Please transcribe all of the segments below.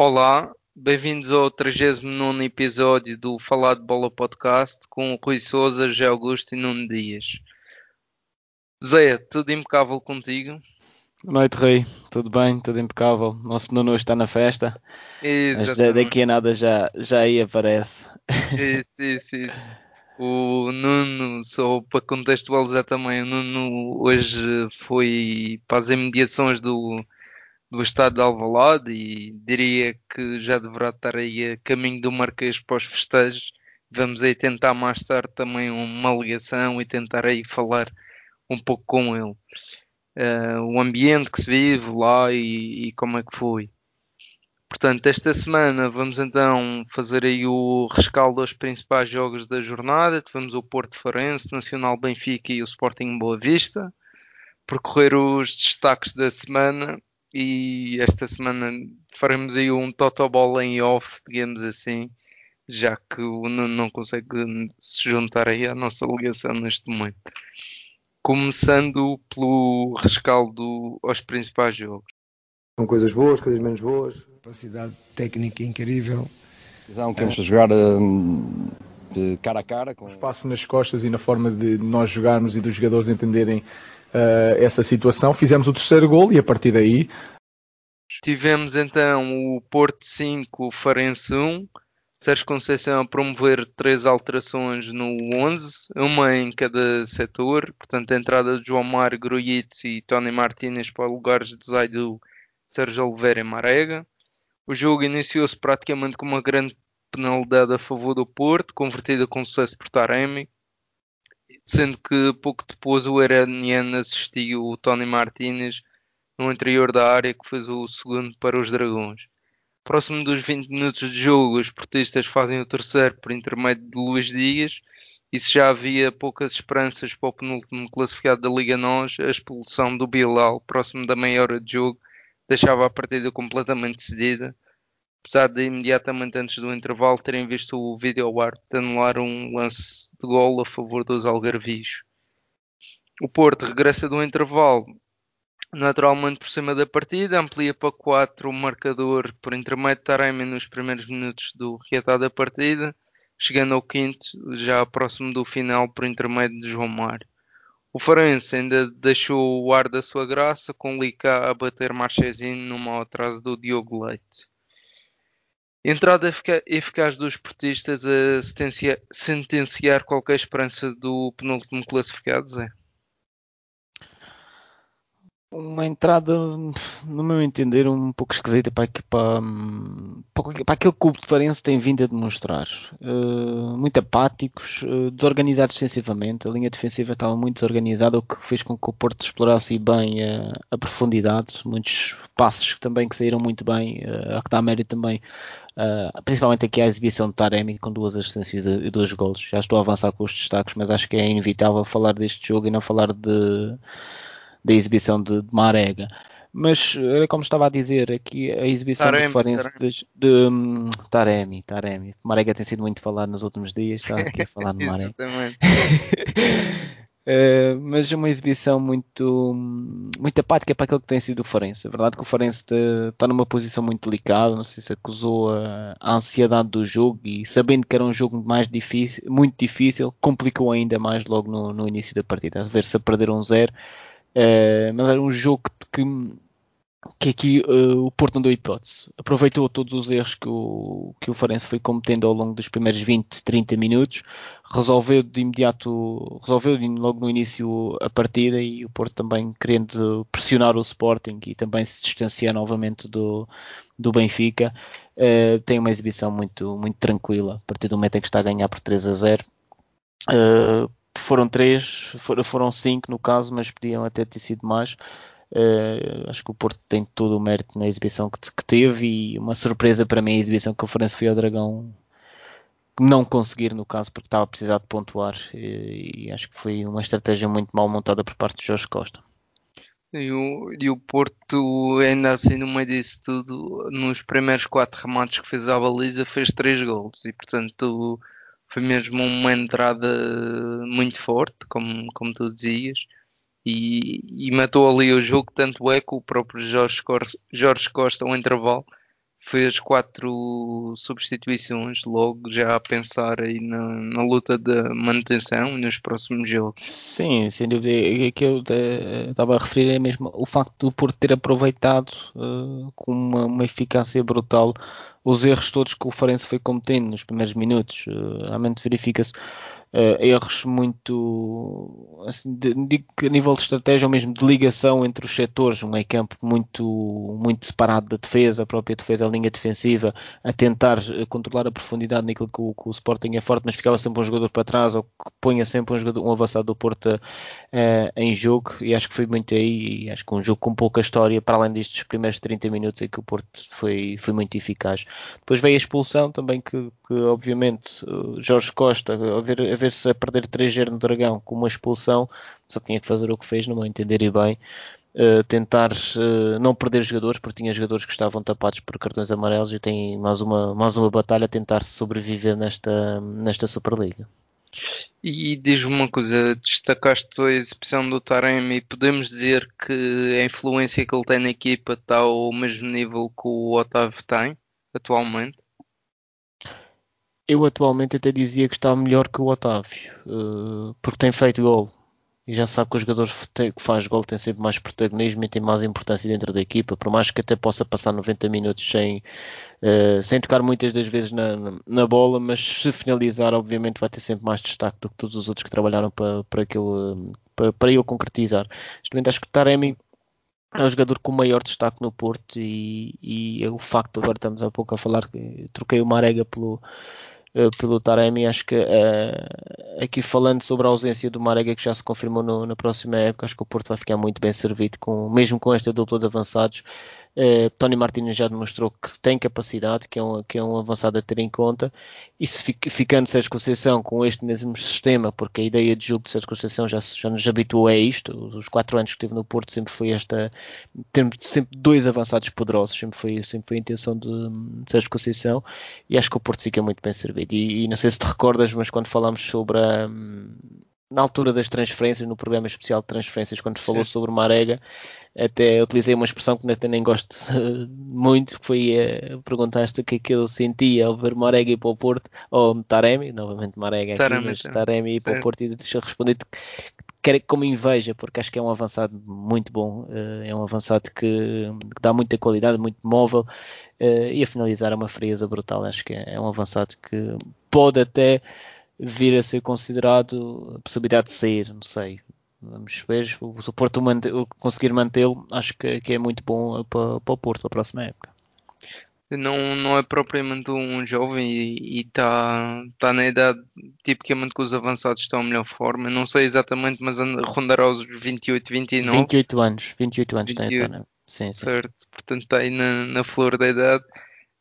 Olá, bem-vindos ao 39 episódio do Falar de Bola Podcast com o Rui Souza, José Augusto e Nuno Dias. Zé, tudo impecável contigo? Boa noite, Rei. Tudo bem? Tudo impecável. Nosso Nuno está na festa. Mas daqui a nada já, já aí aparece. Isso, isso, isso. O Nuno, só para contextualizar também, o Nuno hoje foi para as imediações do, do estado de Alvalade e diria que já deverá estar aí a caminho do Marquês para os festejos. Vamos aí tentar mais tarde também uma ligação e tentar aí falar um pouco com ele. Uh, o ambiente que se vive lá e, e, como é que foi. Portanto, esta semana vamos então fazer aí o rescaldo aos principais jogos da jornada. Tivemos o Porto Farense, Nacional Benfica e o Sporting Boa Vista. Percorrer os destaques da semana e esta semana faremos aí um Totoball em off, digamos assim, já que o Nuno não consegue se juntar aí à nossa ligação neste momento. Começando pelo rescaldo aos principais jogos. Com coisas boas, coisas menos boas. Capacidade técnica incrível. Visão que vamos jogar hum, de cara a cara. Com... Espaço nas costas e na forma de nós jogarmos e dos jogadores entenderem uh, essa situação. Fizemos o terceiro gol e a partir daí. Tivemos então o Porto 5, Farense 1. Sérgio Conceição a promover três alterações no 11, uma em cada setor, portanto a entrada de João Mário, Grujic e Tony Martínez para lugares de Zaidu, Sérgio Oliveira e Marega. O jogo iniciou-se praticamente com uma grande penalidade a favor do Porto, convertida com sucesso por Taremi, sendo que pouco depois o iraniano assistiu o Tony Martínez no interior da área que fez o segundo para os Dragões. Próximo dos 20 minutos de jogo, os portistas fazem o terceiro por intermédio de Luís Dias. E se já havia poucas esperanças para o penúltimo classificado da Liga NOS, a expulsão do Bilal próximo da meia hora de jogo deixava a partida completamente decidida, apesar de imediatamente antes do intervalo terem visto o vídeo árbitro anular um lance de gol a favor dos algarvios. O Porto regressa do intervalo naturalmente por cima da partida, amplia para 4 o marcador por intermédio de Taremi nos primeiros minutos do reatado da partida, chegando ao quinto, já próximo do final por intermédio de João Mário. O Farense ainda deixou o ar da sua graça, com Lica a bater Marchezinho no mau atraso do Diogo Leite. Entrada eficaz dos portistas a sentenciar qualquer esperança do penúltimo classificado, Zé? Uma entrada, no meu entender, um pouco esquisita para, para, para, aquele clube de Farense tem vindo a demonstrar. Uh, muito apáticos, uh, desorganizados defensivamente, a linha defensiva estava muito desorganizada, o que fez com que o Porto explorasse bem a, profundidade, muitos passos também que saíram muito bem, uh, a que dá mérito também, principalmente aqui a exibição de Taremi com duas assistências e dois golos. Já estou a avançar com os destaques, mas acho que é inevitável falar deste jogo e não falar de da exibição de, de Marega. Mas, como estava a dizer, aqui a exibição Taremi, do Farense de, de um, Taremi, Taremi. Marega tem sido muito falado nos últimos dias, está aqui a falar no Marega. Uh, mas uma exibição muito, muito apática para aquilo que tem sido o Farense. É verdade que o Farense está numa posição muito delicada, não sei se acusou a, a, ansiedade do jogo e sabendo que era um jogo mais difícil, muito difícil, complicou ainda mais logo no, no início da partida. A ver se a perder um zero Uh, mas era um jogo que, que aqui uh, o Porto não deu hipótese. Aproveitou todos os erros que o, que o Farense foi cometendo ao longo dos primeiros 20, 30 minutos, resolveu de imediato, resolveu logo no início a partida e o Porto também querendo pressionar o Sporting e também se distanciar novamente do, do Benfica, uh, tem uma exibição muito, muito tranquila a partir do momento em que está a ganhar por 3 a 0. Uh, foram três, foram, cinco no caso, mas podiam até ter sido mais. Uh, acho que o Porto tem todo o mérito na exibição que, que, teve e uma surpresa para mim a exibição que o Farense foi ao Dragão não conseguir no caso porque estava a precisar de pontuar e, e, acho que foi uma estratégia muito mal montada por parte de Jorge Costa. E o, e o Porto ainda assim no meio disso tudo nos primeiros quatro remates que fez à baliza fez três gols e portanto foi mesmo uma entrada muito forte, como, como tu dizias, e, e matou ali o jogo. Tanto é que o próprio Jorge, Jorge Costa, ao intervalo, fez quatro substituições logo já a pensar aí na, na luta da manutenção nos próximos jogos. Sim, sem dúvida. É que eu estava a referir é mesmo o facto do Porto ter aproveitado uh, com uma, uma, eficácia brutal os erros todos que o Farense foi cometendo nos primeiros minutos. Uh, realmente verifica-se uh, erros muito assim, de, de, a nível de estratégia ou mesmo de ligação entre os setores, um campo muito, muito separado da defesa, a própria defesa, a linha defensiva, a tentar uh, controlar a profundidade naquilo que o, que o Sporting é forte, mas ficava sempre um jogador para trás ou que ponha sempre um, jogador, um avançado do Porto uh, em jogo e acho que foi muito aí e acho que um jogo com pouca história, para além destes primeiros 30 minutos em que o Porto foi, foi muito eficaz. Depois veio a expulsão também que, que obviamente Jorge Costa, a ver, a ver-se a perder 3-0 no Dragão com uma expulsão, só tinha que fazer o que fez, no meu entender e bem. Uh, tentar uh, não perder jogadores, porque tinha jogadores que estavam tapados por cartões amarelos e tem mais uma, mais uma batalha a tentar sobreviver nesta, nesta Superliga. E diz-me uma coisa, destacaste a exibição do Taremi, podemos dizer que a influência que ele tem na equipa está ao mesmo nível que o Otávio tem atualmente? Eu atualmente até dizia que está melhor que o Otávio, uh, porque tem feito gol. E já sabe que o jogador que faz gol tem sempre mais protagonismo e tem mais importância dentro da equipa, por mais que até possa passar 90 minutos sem, uh, sem tocar muitas das vezes na, na, bola, mas se finalizar, obviamente, vai ter sempre mais destaque do que todos os outros que trabalharam para, para, aquilo, para, para ele concretizar. Justamente acho que Taremi é o jogador com maior destaque no Porto e, e o facto, agora estamos há pouco a falar que troquei o Marega pelo eh, pelo Taremi. Acho que uh, aqui falando sobre a ausência do Marega que já se confirmou no, na próxima época, acho que o Porto vai ficar muito bem servido, com, mesmo com esta dupla de avançados. Uh, Tony Martins já demonstrou que tem capacidade, que é um, que é um avançado a ter em conta, e se fica, ficando Sérgio Conceição com este mesmo sistema, porque a ideia de jogo de Sérgio Conceição já, já nos habituou a isto, os quatro anos que teve no Porto sempre foi esta, ter sempre dois avançados poderosos, sempre foi, sempre foi a intenção de, de Sérgio Conceição, e acho que o Porto fica muito bem servido. E, e não sei se te recordas, mas quando falámos sobre a na altura das transferências, no programa especial de transferências, quando falou Sim. sobre Marega, até utilizei uma expressão que até nem gosto muito, que foi uh, perguntaste o que é que eu sentia ao ver Marega ir para o Porto, ou Taremi, novamente Marega aqui, Taremi, mas Taremi ir para o Porto, e deixa eu responder que como inveja, porque acho que é um avançado muito bom, uh, é um avançado que, que, dá muita qualidade, muito móvel, uh, e a finalizar é uma frieza brutal, acho que é, é um avançado que pode até vir a ser considerado a possibilidade de sair, não sei. Vamos ver, se o Porto conseguir mantê-lo, acho que, que, é muito bom para, para o Porto para a próxima época. Não, não é propriamente um jovem e está tá na idade tipicamente que os avançados estão a melhor forma. Não sei exatamente, mas rondará os 28, 29. 28 anos, 28 anos 28, tem, tá, sim, sim. Certo, portanto está aí na, na flor da idade.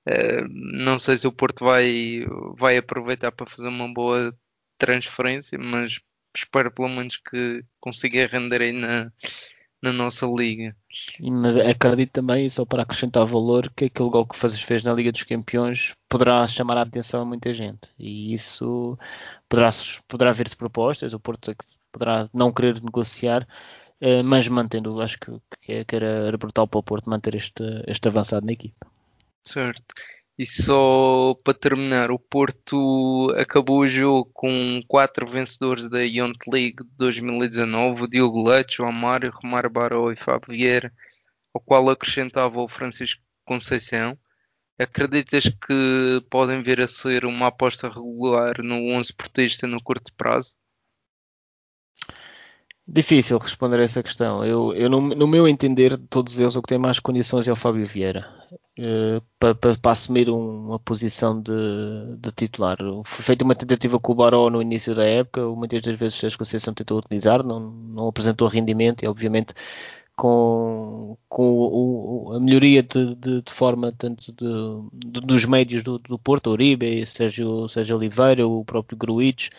Eh, não sei se o Porto vai, vai aproveitar para fazer uma boa transferência, mas espero pelo menos que consiga render aí na, na nossa liga. Mas acredito também, só para acrescentar valor, que aquele gol que fazes fez na Liga dos Campeões poderá chamar a atenção a muita gente. E isso poderá, poderá vir de propostas, o Porto poderá não querer negociar, eh, mas mantendo, acho que, que era, era brutal para o Porto manter este, este avançado na equipa. Certo. E só para terminar, o Porto acabou o jogo com quatro vencedores da Youth League de 2019, o Diogo Leite, o Amário, Romário Baró e Fábio Vieira, ao qual acrescentava o Francisco Conceição. Acreditas que podem vir a ser uma aposta regular no 11 portista no curto prazo? Difícil responder a essa questão. Eu, eu no, no, meu entender, de todos eles, o que tem mais condições é o Fábio Vieira uh, para, para, para, assumir um, uma posição de, de, titular. Foi feita uma tentativa com o Baró no início da época, muitas das vezes a Conceição tentou utilizar, não, não apresentou rendimento e, obviamente, com, com o, a melhoria de, de, de forma tanto de, dos médios do, do Porto, Uribe, Sérgio, Sérgio Oliveira, o próprio Gruites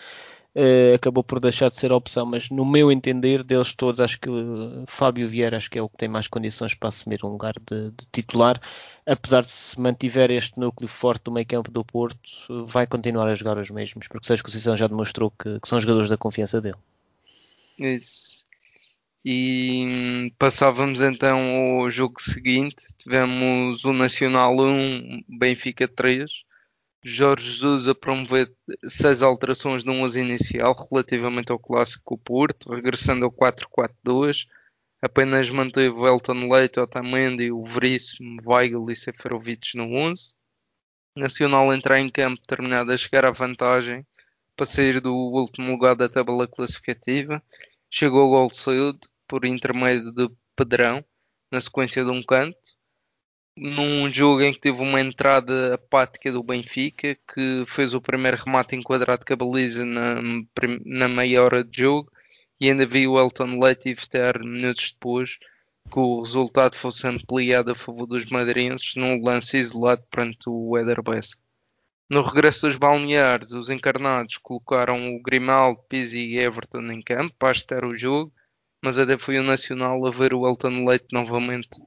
uh, acabou por deixar de ser a opção, mas no meu entender, deles todos, acho que uh, Fábio Vieira acho que é o que tem mais condições para assumir um lugar de, de titular, apesar de se mantiver este núcleo forte do meio campo do Porto, uh, vai continuar a jogar os mesmos, porque Sérgio Conceição já demonstrou que, que são jogadores da confiança dele. Isso. E passávamos então ao jogo seguinte. Tivemos o Nacional 1, Benfica 3. Jorge Jesus a promover seis alterações no 11 inicial relativamente ao clássico Porto, regressando ao 4-4-2. Apenas manteve o Elton Leite, Otamendi, o Veríssimo, Weigl e Seferovic no 11. Nacional entrar em campo terminado a chegar à vantagem para sair do último lugar da tabela classificativa. Chegou ao gol cedo por intermédio de Pedrão, na sequência de um canto. Num jogo em que teve uma entrada apática do Benfica, que fez o primeiro remate enquadrado com a baliza na, na meia hora de jogo, e ainda viu o Elton Leite evitar minutos depois que o resultado fosse ampliado a favor dos madeirenses num lance isolado perante o Eder Bessa. No regresso dos balneares, os encarnados colocaram o Grimaldo, Pizzi e Everton em campo para estar o jogo, mas até foi o Nacional a ver o Elton Leite novamente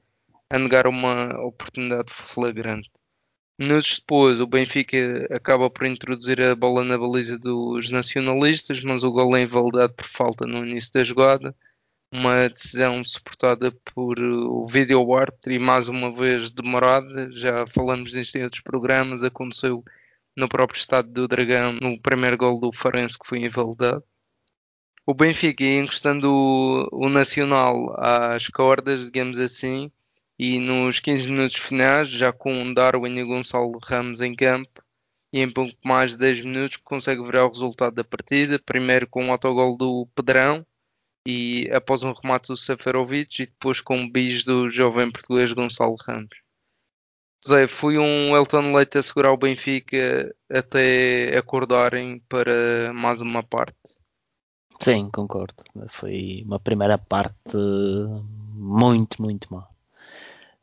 a negar uma oportunidade flagrante. Minutos depois, o Benfica acaba por introduzir a bola na baliza dos nacionalistas, mas o gol é invalidado por falta no início da jogada. Uma decisão suportada por o vídeo árbitro e mais uma vez demorada. Já falamos disto em outros programas. Aconteceu no próprio estado do Dragão, no primeiro gol do Farense que foi invalidado. O Benfica encostando o, o Nacional às cordas, digamos assim, e nos 15 minutos finais, já com Darwin e Gonçalo Ramos em campo, e em pouco mais de 10 minutos consegue virar o resultado da partida, primeiro com o autogol do Pedrão, e após um remate do Seferovic, e depois com um bis do jovem português Gonçalo Ramos. Zé, foi um Elton Leite a segurar o Benfica até acordarem para mais uma parte. Sim, concordo. Foi uma primeira parte muito, muito má.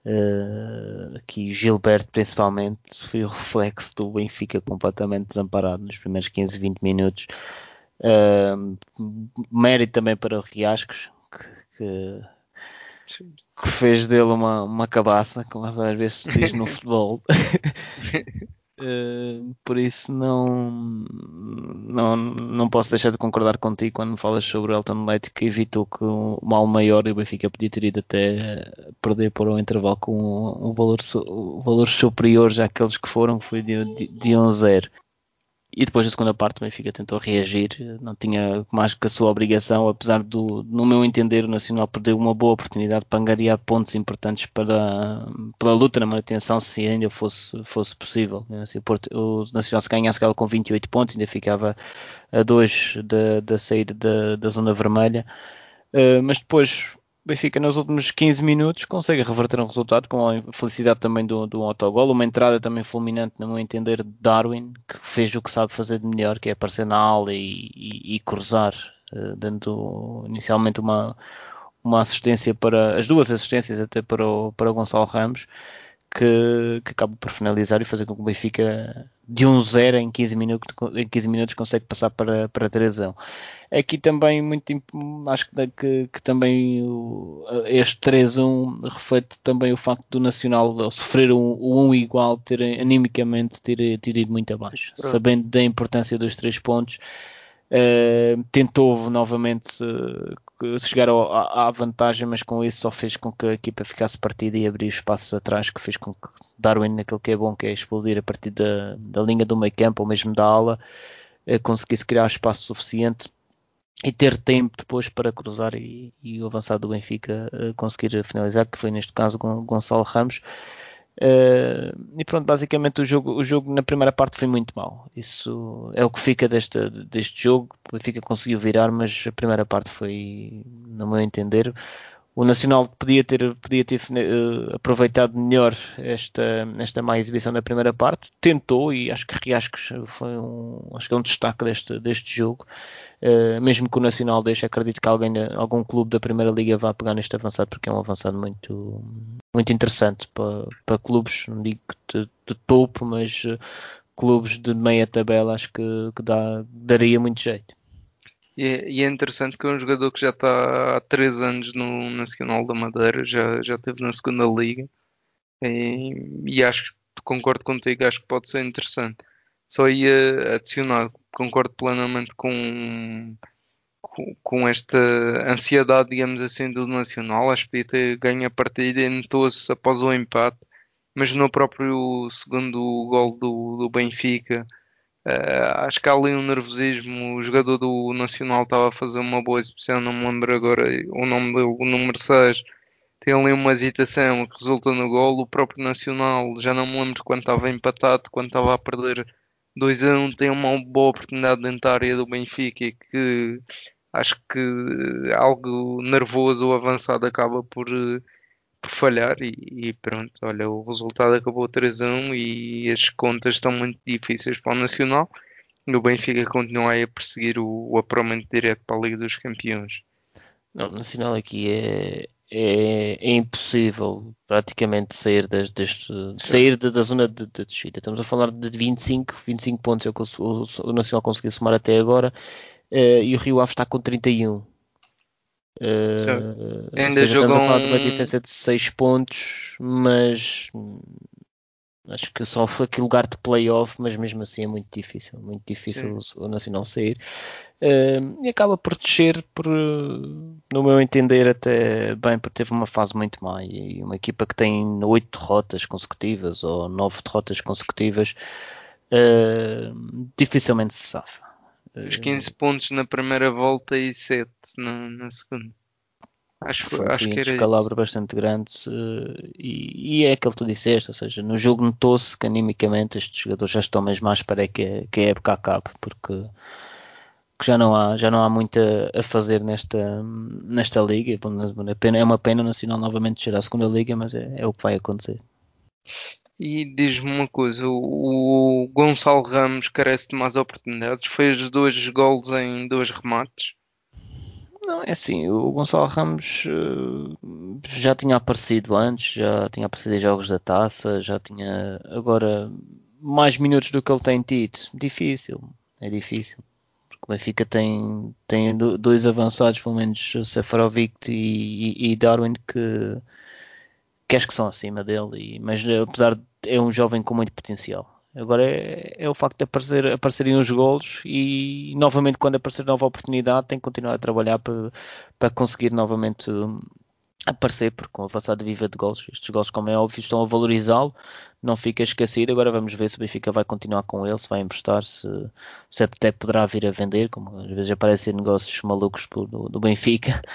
Uh, aqui Gilberto principalmente foi o reflexo do Benfica completamente desamparado nos primeiros 15, 20 minutos. Uh, mérito também para o Riascos, que, que que fez dele uma, uma cabaça, como às vezes se diz no futebol. Uh, por isso não, não, não posso deixar de concordar contigo quando falas sobre o Elton Leite que evitou que o mal maior e o Benfica podia ter ido até perder por um intervalo com um, um valor, um valor superior já aqueles que foram, que foi de, de, de 1-0. E depois da segunda parte o Benfica tentou reagir, não tinha mais que a sua obrigação, apesar do, no meu entender, o Nacional perdeu uma boa oportunidade para angariar pontos importantes para, para a luta na manutenção, se ainda fosse, fosse possível. Assim, o Nacional se ganhasse com 28 pontos, ainda ficava a 2 da, da saída da, da zona vermelha. Uh, mas depois Benfica nos últimos 15 minutos consegue reverter um resultado com a felicidade também do, do autogol, uma entrada também fulminante, no meu entender, de Darwin, que fez o que sabe fazer de melhor, que é aparecer na aula e, e, e cruzar, uh, dando inicialmente uma, uma assistência para, as duas assistências até para o, para o Gonçalo Ramos, que, que acaba por finalizar e fazer com que o Benfica de 1-0 em 15 minutos, em 15 minutos consegue passar para, para 3 1 Aqui também muito acho que, que também o, este 3-1 reflete também o facto do Nacional ao sofrer um, um igual ter animicamente ter, ter ido muito abaixo, Pronto. sabendo da importância dos três pontos. Uh, tentou novamente uh, chegar ao, à, à, vantagem, mas com isso só fez com que a equipa ficasse partida e abrir espaços atrás, que fez com que Darwin, naquilo que é bom, que é explodir a partir da, da linha do meio campo ou mesmo da ala, uh, conseguisse criar espaço suficiente e ter tempo depois para cruzar e, e o avançado do Benfica uh, conseguir finalizar, que foi neste caso Gonçalo Ramos. Uh, e pronto, basicamente o jogo, o jogo na primeira parte foi muito mau. Isso é o que fica deste, deste jogo. O Benfica conseguiu virar, mas a primeira parte foi, no meu entender, o Nacional podia ter, podia ter uh, aproveitado melhor esta, esta má exibição da primeira parte, tentou e acho que Riascos foi um, acho que é um destaque deste, deste jogo. Uh, mesmo que o Nacional deixe, acredito que alguém, algum clube da Primeira Liga vá pegar neste avançado, porque é um avançado muito, muito interessante para, para clubes, não digo de, de topo, mas uh, clubes de meia tabela, acho que, que dá, daria muito jeito. E é, interessante que é um jogador que já está há 3 anos no Nacional da Madeira, já, já esteve na segunda liga e, e acho que concordo contigo, acho que pode ser interessante. Só ia adicionar, concordo plenamente com com, com esta ansiedade, digamos assim, do Nacional. Acho que ter ganho a partida e notou-se após o empate, mas no próprio segundo gol do, do Benfica. Uh, acho que há ali um nervosismo. O jogador do Nacional estava a fazer uma boa exibição, não me lembro agora o nome dele, o número 6. Tem ali uma hesitação que resulta no gol. O próprio Nacional, já não me lembro quando estava empatado, quando estava a perder 2 a 1, tem uma boa oportunidade dentro da área do Benfica que acho que algo nervoso ou avançado acaba por, por falhar e, e, pronto, olha, o resultado acabou 3 a 1 e as contas estão muito difíceis para o Nacional e o Benfica continua a perseguir o, o apuramento direto para a Liga dos Campeões. Não, o Nacional aqui é, é, é, impossível praticamente sair, das, deste, sair da, da zona de, de descida. Estamos a falar de 25, 25 pontos é o que o, o Nacional conseguiu somar até agora uh, e o Rio Ave está com 31. Uh, Ainda seja, estamos a falar de uma diferença de 6 pontos, mas acho que só foi aquele lugar de playoff, mas mesmo assim é muito difícil, muito difícil o, o Nacional sair. Uh, e acaba por descer, por, no meu entender, até bem, porque teve uma fase muito má. E uma equipa que tem oito derrotas consecutivas ou nove derrotas consecutivas uh, dificilmente se safa. Os 15 pontos na primeira volta e 7 na, na segunda. Acho, foi, acho foi um descalabro bastante grande e, e, é aquilo que tu disseste, ou seja, no jogo notou-se que animicamente estes jogadores já estão mesmo à espera que, que a época acabe, porque que já não há, já não há muito a, a fazer nesta, nesta liga. É, pena, é uma pena o Nacional novamente chegar à segunda liga, mas é, é o que vai acontecer. E diz-me uma coisa, o, Gonçalo Ramos carece de mais oportunidades, fez dois gols em dois remates. Não, é assim, o Gonçalo Ramos uh, já tinha aparecido antes, já tinha aparecido em jogos da taça, já tinha agora mais minutos do que ele tem tido. Difícil, é difícil. O Benfica tem, tem dois avançados, pelo menos Sefarovic e, e, Darwin, que, que acho que são acima dele, e, mas apesar de é um jovem com muito potencial. Agora é, é, o facto de aparecer, aparecerem os golos e novamente quando aparecer nova oportunidade tem que continuar a trabalhar para, para conseguir novamente aparecer, porque com o avançado viva de gols, estes gols, como é óbvio, estão a valorizá-lo, não fica esquecido. Agora vamos ver se o Benfica vai continuar com ele, se vai emprestar, se, se até poderá vir a vender, como às vezes aparecem negócios malucos do, do Benfica.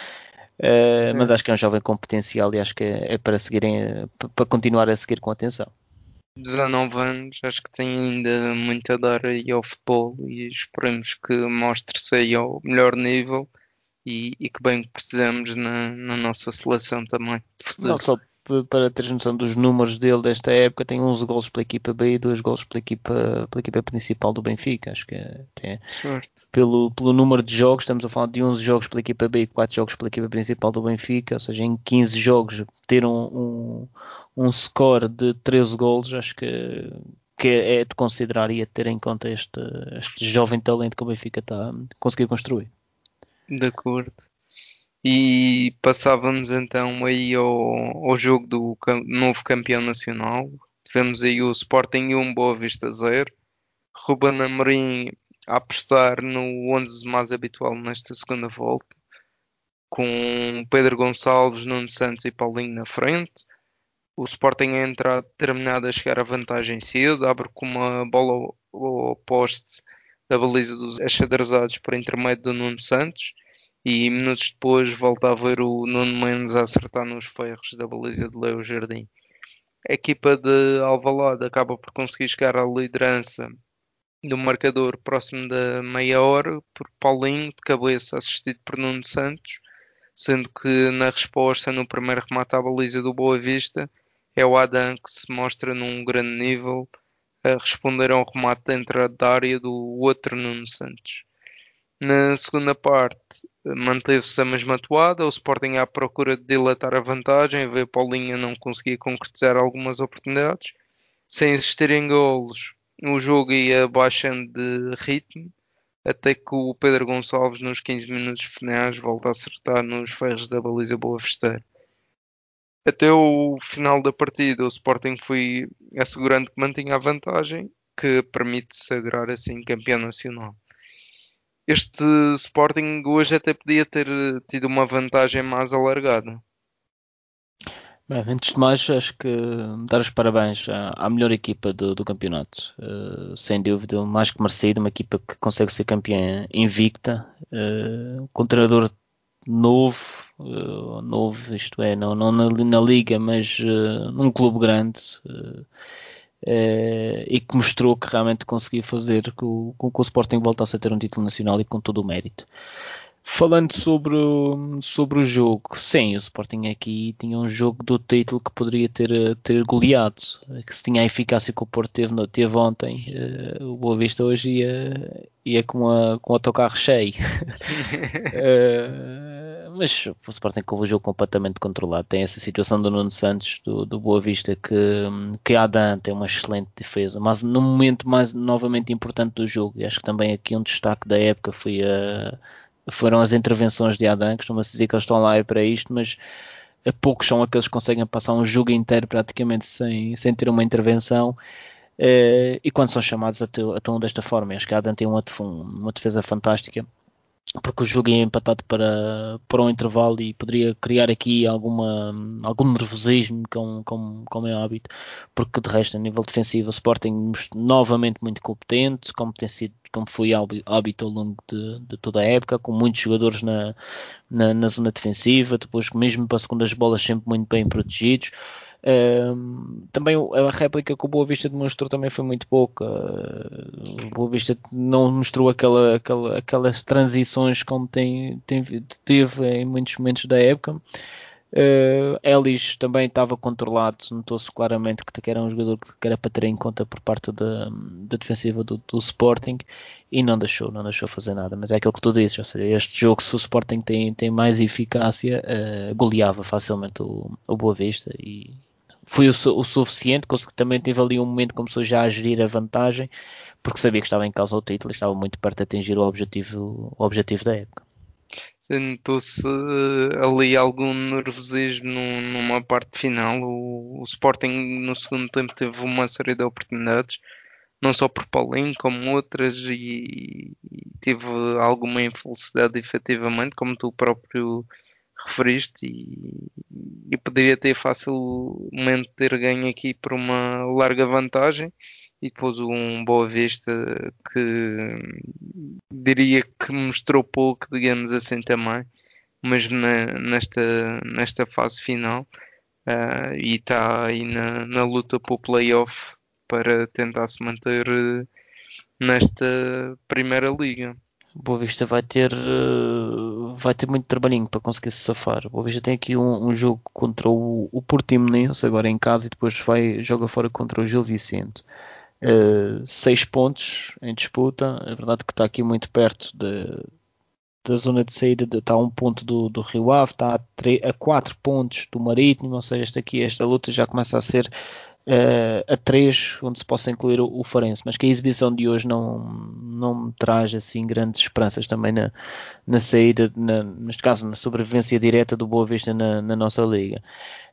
Uh, mas acho que é um jovem com potencial e acho que é, é para seguirem, para continuar a seguir com atenção. 19 anos, acho que tem ainda muito a dar aí ao futebol e esperemos que mostre-se aí ao melhor nível e, e que bem precisamos na, na nossa seleção também. Não só para teres noção dos números dele desta época, tem 11 gols pela equipa B e 2 gols pela equipa, pela equipa principal do Benfica. Acho que é, é pelo, pelo número de jogos, estamos a falar de 11 jogos pela equipa B e 4 jogos pela equipa principal do Benfica, ou seja, em 15 jogos ter um, um, um score de 13 gols, acho que, que é de considerar e a ter em conta este, este jovem talento que o Benfica está a conseguir construir. De acordo. E passávamos então aí ao, ao jogo do novo campeão nacional. Tivemos aí o Sporting 1, Boa Vista 0. Ruben Amorim a apostar no 11 mais habitual nesta segunda volta. Com Pedro Gonçalves, Nuno Santos e Paulinho na frente. O Sporting é entrado terminado a chegar à vantagem cedo. Abre com uma bola ao poste da baliza dos achadrezados por intermédio do Nuno Santos e minutos depois volta a ver o Nuno Mendes a acertar nos ferros da baliza de Leo Jardim. A equipa de Alvalade acaba por conseguir chegar à liderança do marcador próximo da meia hora por Paulinho de cabeça assistido por Nuno Santos, sendo que na resposta no primeiro remate à baliza do Boa Vista é o Adam que se mostra num grande nível a responder a um remate dentro da área do outro Nuno Santos. Na segunda parte, manteve-se a mesma toada, o Sporting à procura de dilatar a vantagem, ver Paulinha não conseguia concretizar algumas oportunidades. Sem existir em golos, o jogo ia baixando de ritmo, até que o Pedro Gonçalves, nos 15 minutos finais, volta a acertar nos ferros da baliza Boa Vesteira. Até o final da partida, o Sporting foi assegurando que mantinha a vantagem, que permite sagrar assim campeão nacional. este Sporting hoje até podia ter tido uma vantagem mais alargada. Bem, antes de mais, acho que dar os parabéns à, à melhor equipa do, do campeonato. Uh, sem dúvida, mais que merecido, uma equipa que consegue ser campeã invicta, uh, com um treinador novo, uh, novo, isto é, não, não na, na liga, mas num clube grande, e que mostrou que realmente conseguia fazer com, com que o Sporting voltasse a ter um título nacional e com todo o mérito. Falando sobre o, sobre o jogo, sim, o Sporting aqui tinha um jogo do título que poderia ter, ter goleado, que se tinha a eficácia que o Porto teve, teve ontem, uh, o Boa Vista hoje ia, ia com, a, com o autocarro cheio. uh, mas o Sporting com o jogo completamente controlado. Tem essa situação do Nuno Santos, do, do Boa Vista, que, que Adam tem uma excelente defesa, mas no momento mais novamente importante do jogo, e acho que também aqui um destaque da época foi a foram as intervenções de Adam, costuma-se dizer que eles estão lá para isto, mas a poucos são aqueles que conseguem passar um jogo inteiro praticamente sem, sem ter uma intervenção. Uh, e quando são chamados atuam desta forma. Acho que Adam tem uma, uma defesa fantástica porque o jogo é empatado para, para um intervalo e poderia criar aqui alguma, algum nervosismo, como, como, como é hábito, porque de resto, a nível defensivo, o Sporting novamente muito competente, como, tem sido, como foi hábito ao longo de, de toda a época, com muitos jogadores na, na, na zona defensiva, depois mesmo para segundas bolas sempre muito bem protegidos também a réplica que o Boa Vista demonstrou também foi muito pouca. O Boa Vista não mostrou aquela, aquela, aquelas transições como tem, tem, teve em muitos momentos da época. Uh, Ellis também estava controlado, notou-se claramente que era um jogador que era para ter em conta por parte da, da defensiva do, do, Sporting e não deixou, não deixou fazer nada. Mas é aquilo que tu dizes, ou seja, este jogo, se o Sporting tem, tem mais eficácia, uh, goleava facilmente o, o Boa Vista e, foi o, o suficiente, também teve ali um momento que começou já a gerir a vantagem, porque sabia que estava em causa o título e estava muito perto de atingir o objetivo, o objetivo da época. Sentou-se eh, ali algum nervosismo numa parte final. O, o, Sporting no segundo tempo teve uma série de oportunidades, não só por Paulinho, como outras, e, e teve alguma infelicidade efetivamente, como tu próprio referiste e, e, poderia ter facilmente ter ganho aqui por uma larga vantagem e depois um Boa Vista que diria que mostrou pouco, digamos assim também, mas na, nesta, nesta fase final uh, e está aí na, na luta para o playoff para tentar se manter uh, nesta primeira liga. Boa Vista vai ter uh, vai ter muito trabalhinho para conseguir se safar. Boa Vista tem aqui um, um jogo contra o, o Portimonense agora em casa e depois vai joga fora contra o Gil Vicente. Uh, seis pontos em disputa. É verdade que está aqui muito perto de, da zona de saída, de, está a um ponto do, do Rio Ave, está a, a quatro pontos do Marítimo, ou seja, esta aqui, esta luta já começa a ser uh, a 3, onde se possa incluir o, o mas que a exibição de hoje não, não me traz assim grandes esperanças também na, na saída, na, neste caso na sobrevivência direta do Boa Vista na, na nossa liga.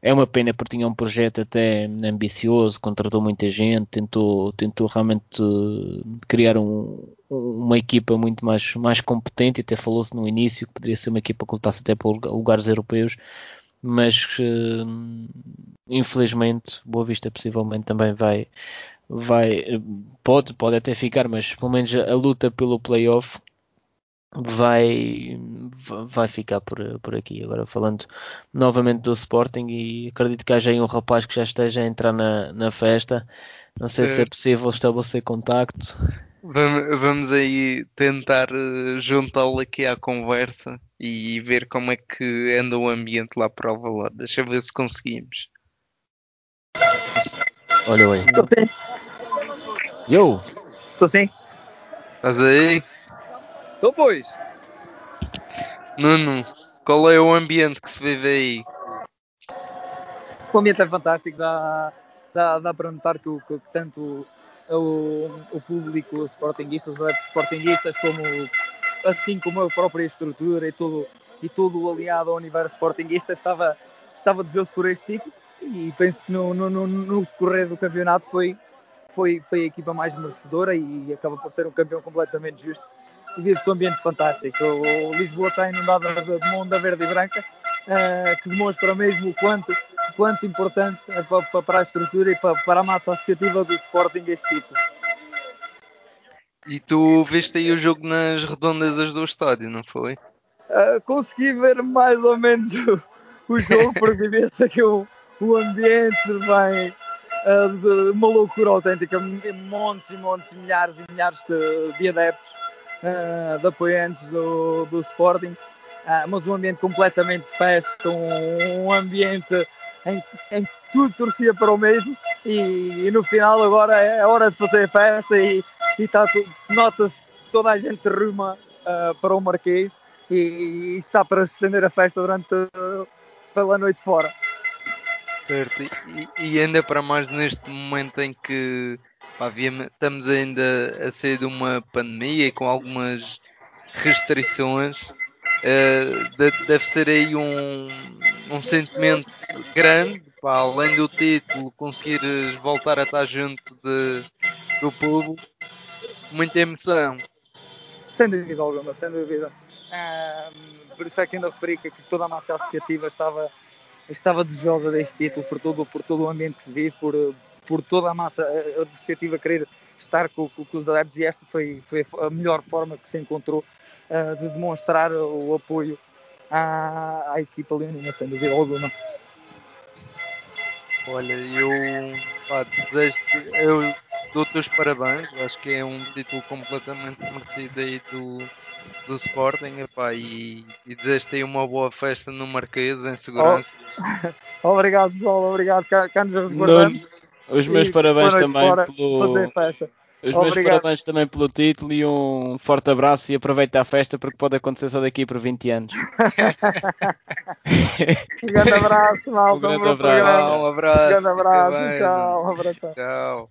É uma pena porque tinha um projeto até ambicioso, contratou muita gente, tentou, tentou realmente criar um, uma equipa muito mais, mais competente, até falou-se no início que poderia ser uma equipa que lutasse até por lugares europeus, mas uh, infelizmente Boa Vista possivelmente também vai vai pode pode até ficar mas pelo menos a, a luta pelo playoff vai vai ficar por, por aqui. Agora falando novamente do Sporting e acredito que haja aí um rapaz que já esteja a entrar na, na festa. Não sei é. se é. possível estabelecer contacto Vamos aí tentar eh, juntá-lo aqui à conversa e ver como é que anda o ambiente lá para o Alvalade. Deixa eu ver se conseguimos. Olha aí. Estou sim. Eu? Estou sim. Estás aí? Estou, pois. Nuno, qual é o ambiente que se vive aí? O ambiente é fantástico. Dá, dá, dá para notar que, que, que tanto o, o público sportinguista, os adeptos sportinguistas, como, assim como a própria estrutura e tudo, e tudo aliado ao universo sportinguista estava, estava desejoso por este título e penso que no, no, no, no decorrer do campeonato foi, foi, foi a equipa mais merecedora e acaba por ser um campeão completamente justo. vive-se um ambiente fantástico. O Lisboa está inundada de onda verde e branca, uh, que demonstra mesmo o quanto, quanto importante é para, para, a estrutura e para, para a massa associativa do Sporting este título. E tu viste aí o jogo nas redondezas do estádio, não foi? Uh, consegui ver mais ou menos o, o jogo, porque vê-se aqui o, o ambiente bem uh, de uma loucura autêntica, montes e montes, milhares e milhares de, de adeptos, uh, de apoiantes do, do Sporting, mas um ambiente completamente de festa, um, um ambiente em, em, tudo torcia para o mesmo e, e, no final agora é hora de fazer a festa e, e tá, nota-se toda a gente ruma para o Marquês e, e, está para estender a festa durante pela noite fora. Certo, e, e ainda para mais neste momento em que pá, estamos ainda a sair de uma pandemia com algumas restrições, uh, deve ser aí um, um sentimento grande, pá, além do título, conseguires voltar a estar junto de, do povo, muita emoção. Sem dúvida alguma, sem dúvida. por isso é que ainda referi que toda a massa associativa estava estava desejosa deste título por todo, por todo o ambiente que se vive, por, por toda a massa associativa querer estar com, com, com os adeptos e esta foi, foi a melhor forma que se encontrou uh, de demonstrar o apoio à, à equipa leonina, sem dúvida alguma. Olha, eu, pá, desejo, eu dou-te os parabéns, acho que é um título completamente merecido aí do, do Sporting epá, e, e desejo-te aí uma boa festa no Marquês em segurança. Oh, obrigado, pessoal, obrigado, cá, cá nos resguardamos. Os meus parabéns também pelo. Os meus Obrigado. parabéns também pelo título e um forte abraço e aproveita a festa porque pode acontecer só daqui por 20 anos. um grande abraço, malta. Um grande abraço. Um abraço. Um grande abraço. Tchau. Um abraço. Tchau.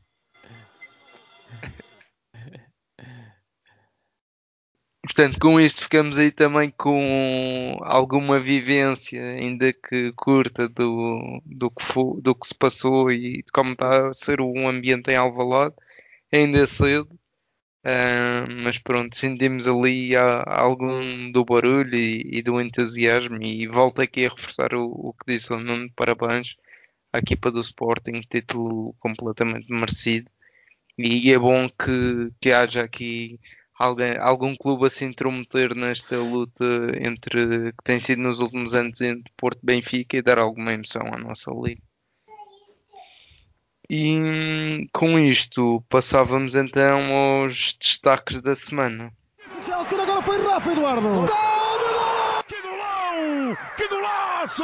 Portanto, com isto ficamos aí também com alguma vivência, ainda que curta, do, do, que, foi, do que se passou e de como está a ser o ambiente em Alvalade. Ainda é cedo, uh, mas pronto, sentimos ali algum do barulho e, e, do entusiasmo e volto aqui a reforçar o, o que disse o Nuno, parabéns à equipa do Sporting, título completamente merecido e é bom que, que haja aqui alguém, algum clube a se intrometer nesta luta entre que tem sido nos últimos anos entre Porto Benfica e dar alguma emoção à nossa liga. E com isto passávamos então aos destaques da semana. agora foi Rafa Eduardo. Que golão! Que golaço!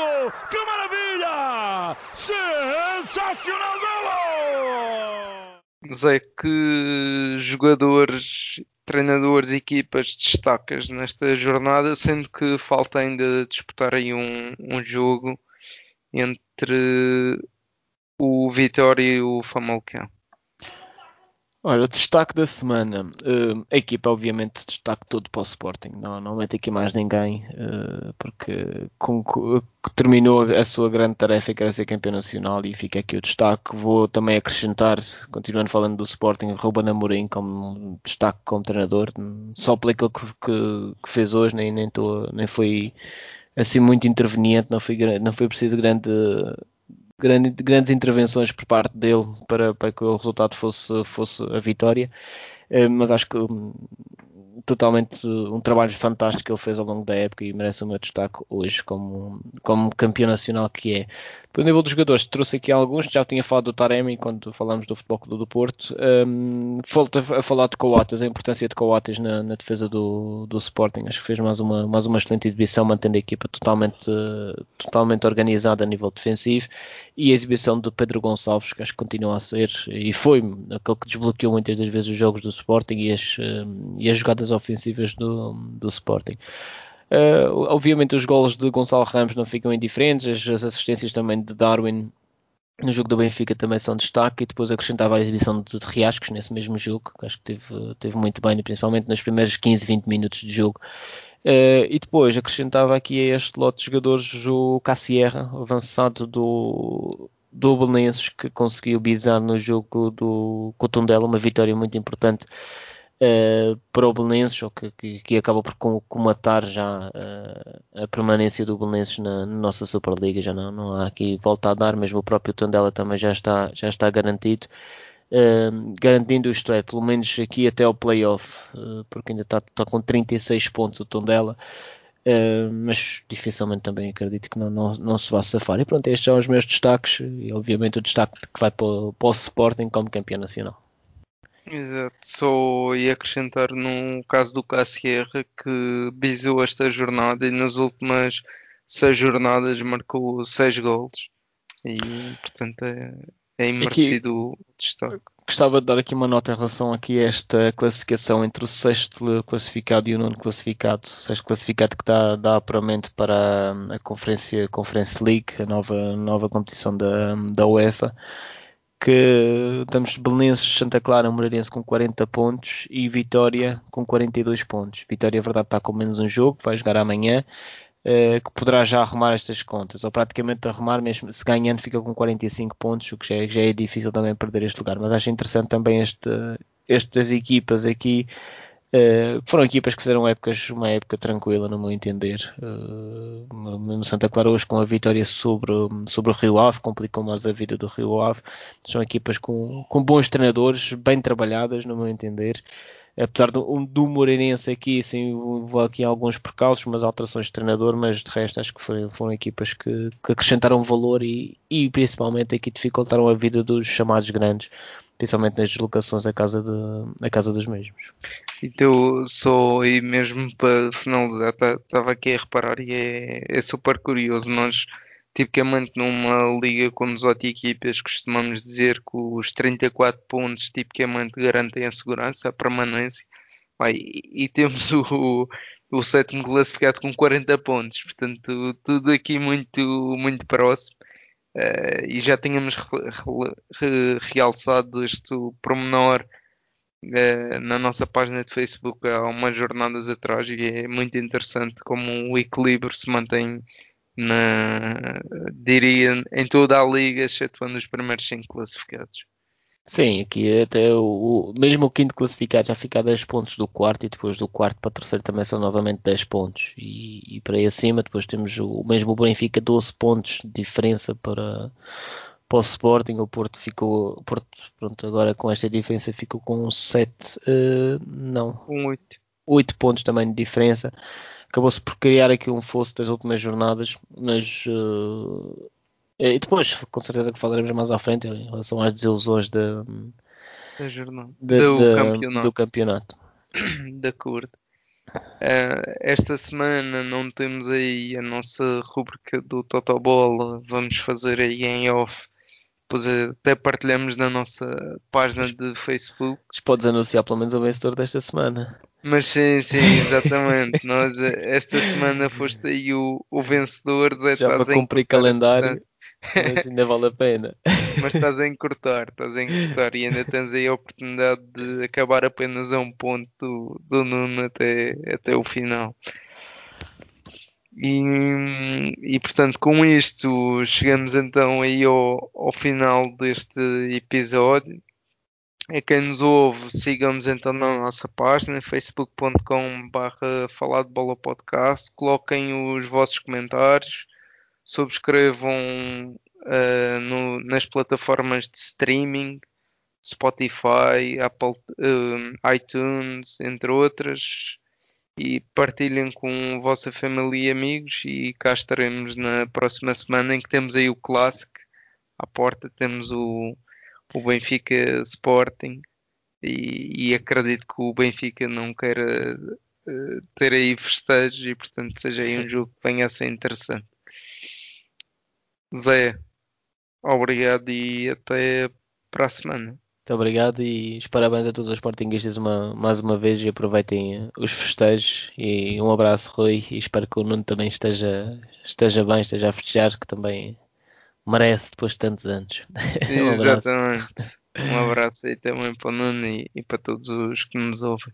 Que maravilha! Sensacional golo! Zé, que jogadores treinadores e equipas destacas nesta jornada, sendo que falta ainda disputar aí um, um jogo entre o Vitória e o Famalicão. Olha, o destaque da semana. Uh, a equipa, obviamente, destaque todo para o Sporting. Não, não mete aqui mais ninguém, uh, porque com, com, terminou a sua grande tarefa, que era ser campeão nacional, e fica aqui o destaque. Vou também acrescentar, continuando falando do Sporting, Ruben Amorim como destaque como treinador, só aquilo que, que, que fez hoje, nem, nem, tô, nem foi assim muito interveniente, não foi, não foi preciso grande grande, grandes intervenções por parte dele para, para que o resultado fosse, fosse a vitória. Eh, mas acho que hum, totalmente um trabalho fantástico que ele fez ao longo da época e merece o meu destaque hoje como, como campeão nacional que é. Pelo nível dos jogadores, trouxe aqui alguns, já tinha falado do Taremi quando falamos do Futebol Clube do Porto. Um, a, falar de Coates, a importância de Coates na, na, defesa do, do Sporting. Acho que fez mais uma, mais uma excelente exibição, mantendo a equipa totalmente, totalmente organizada a nível defensivo. E a exibição do Pedro Gonçalves, que acho que continua a ser, e foi aquele que desbloqueou muitas das vezes os jogos do Sporting e as, e as jogadas ofensivas do, do Sporting. Uh, obviamente os golos de Gonçalo Ramos não ficam indiferentes, as, as, assistências também de Darwin no jogo do Benfica também são destaque e depois acrescentava a exibição de, de Riascos nesse mesmo jogo, que acho que teve, teve muito bem, principalmente nos primeiros 15, 20 minutos de jogo. Uh, e depois acrescentava aqui a este lote de jogadores o Cassierra, avançado do, do Belenenses, que conseguiu bizar no jogo do Cotundela, uma vitória muito importante uh, para o Belenenses, ou que, que, que, acaba por comatar já uh, a permanência do Belenenses na, na, nossa Superliga. Já não, não há aqui volta a dar, mesmo o próprio Tondela também já está, já está garantido. Uh, garantindo isto é, pelo menos aqui até ao playoff, uh, porque ainda está, está com 36 pontos o Tondela, uh, mas dificilmente também acredito que não, não, não se vá safar. E pronto, estes são os meus destaques, e obviamente o destaque que vai para, para o Sporting como campeão nacional. Exato, só ia acrescentar no caso do Cassierra que bisou esta jornada e nas últimas seis jornadas marcou seis gols e portanto é, é imerecido o destaque. Gostava de dar aqui uma nota em relação aqui a esta classificação entre o sexto classificado e o nono classificado. O sexto classificado que dá, dá apuramento para a Conferência, Conference League, a nova, nova competição da, da UEFA que temos Belenenses, Santa Clara, Moreirense com 40 pontos e Vitória com 42 pontos. Vitória, é verdade, está com menos um jogo, vai jogar amanhã, uh, que poderá já arrumar estas contas, ou praticamente arrumar, mesmo se ganhando, fica com 45 pontos, o que já é, já é difícil também perder este lugar. Mas acho interessante também este, estas equipas aqui Uh, foram equipas que fizeram épocas, uma época tranquila, no meu entender. Uh, mesmo Santa Clara hoje com a vitória sobre, sobre o Rio Ave, complicou mais a vida do Rio Ave. São equipas com, com bons treinadores, bem trabalhadas, no meu entender. Apesar do, do Moreirense aqui, sim, vou aqui alguns percalços, umas alterações de treinador, mas de resto acho que foi, foram equipas que, que acrescentaram valor e, e principalmente aqui dificultaram a vida dos chamados grandes principalmente nas deslocações à casa, de, à casa dos mesmos. Então, só e mesmo para finalizar, estava tá, aqui a reparar e é, é super curioso. Nós, tipicamente, numa liga com 18 equipas, costumamos dizer que os 34 pontos tipicamente garantem a segurança, a permanência. e, e temos o, o sétimo classificado com 40 pontos, portanto, tudo aqui muito, muito próximo. Uh, e já tínhamos re, re, realçado este pormenor uh, na nossa página de Facebook há umas jornadas atrás e é muito interessante como o equilíbrio se mantém na, diria, em toda a liga, excetuando os primeiros 5 classificados. Sim, aqui até o, o, mesmo o quinto classificado já fica a 10 pontos do quarto e depois do quarto para o terceiro também são novamente 10 pontos. E, e para aí acima depois temos o mesmo o Benfica 12 pontos de diferença para, para o Sporting. O Porto ficou, o Porto, pronto, agora com esta diferença ficou com 7, uh, eh, não, um 8. 8 pontos também de diferença. Acabou-se por criar aqui um fosso das últimas jornadas, mas uh, e depois, com certeza que falaremos mais à frente em relação às desilusões de, de, do, de, campeonato. do campeonato. De acordo. Uh, esta semana não temos aí a nossa rubrica do Totobola. Vamos fazer aí em off. Depois até partilhamos na nossa página de Facebook. Podes anunciar pelo menos o vencedor desta semana. Mas sim, sim, exatamente. Nós, esta semana foste aí o, o vencedor. Já para cumprir calendário. Mas ainda vale a pena. Mas estás a encurtar, estás a encurtar e ainda tens aí a oportunidade de acabar apenas a um ponto do, do Nuno até, até o final. E, e portanto, com isto, chegamos então aí ao, ao final deste episódio. A quem nos ouve, sigam-nos então na nossa página facebook.com.br falar de bola podcast. Coloquem os vossos comentários subscrevam uh, no, nas plataformas de streaming, Spotify, Apple, uh, iTunes, entre outras, e partilhem com a vossa família e amigos. E cá estaremos na próxima semana em que temos aí o clássico à porta, temos o, o Benfica Sporting. E, e acredito que o Benfica não queira uh, ter aí festejos e portanto seja aí um jogo que venha a ser interessante. Zé, obrigado e até para a semana. Muito obrigado e os parabéns a todos os Sportingistas uma, mais uma vez e aproveitem os festejos e um abraço Rui e espero que o Nuno também esteja, esteja bem, esteja a festejar que também merece depois de tantos anos. um abraço. Exatamente. Um abraço aí também para o Nuno e, e para todos os que nos ouvem.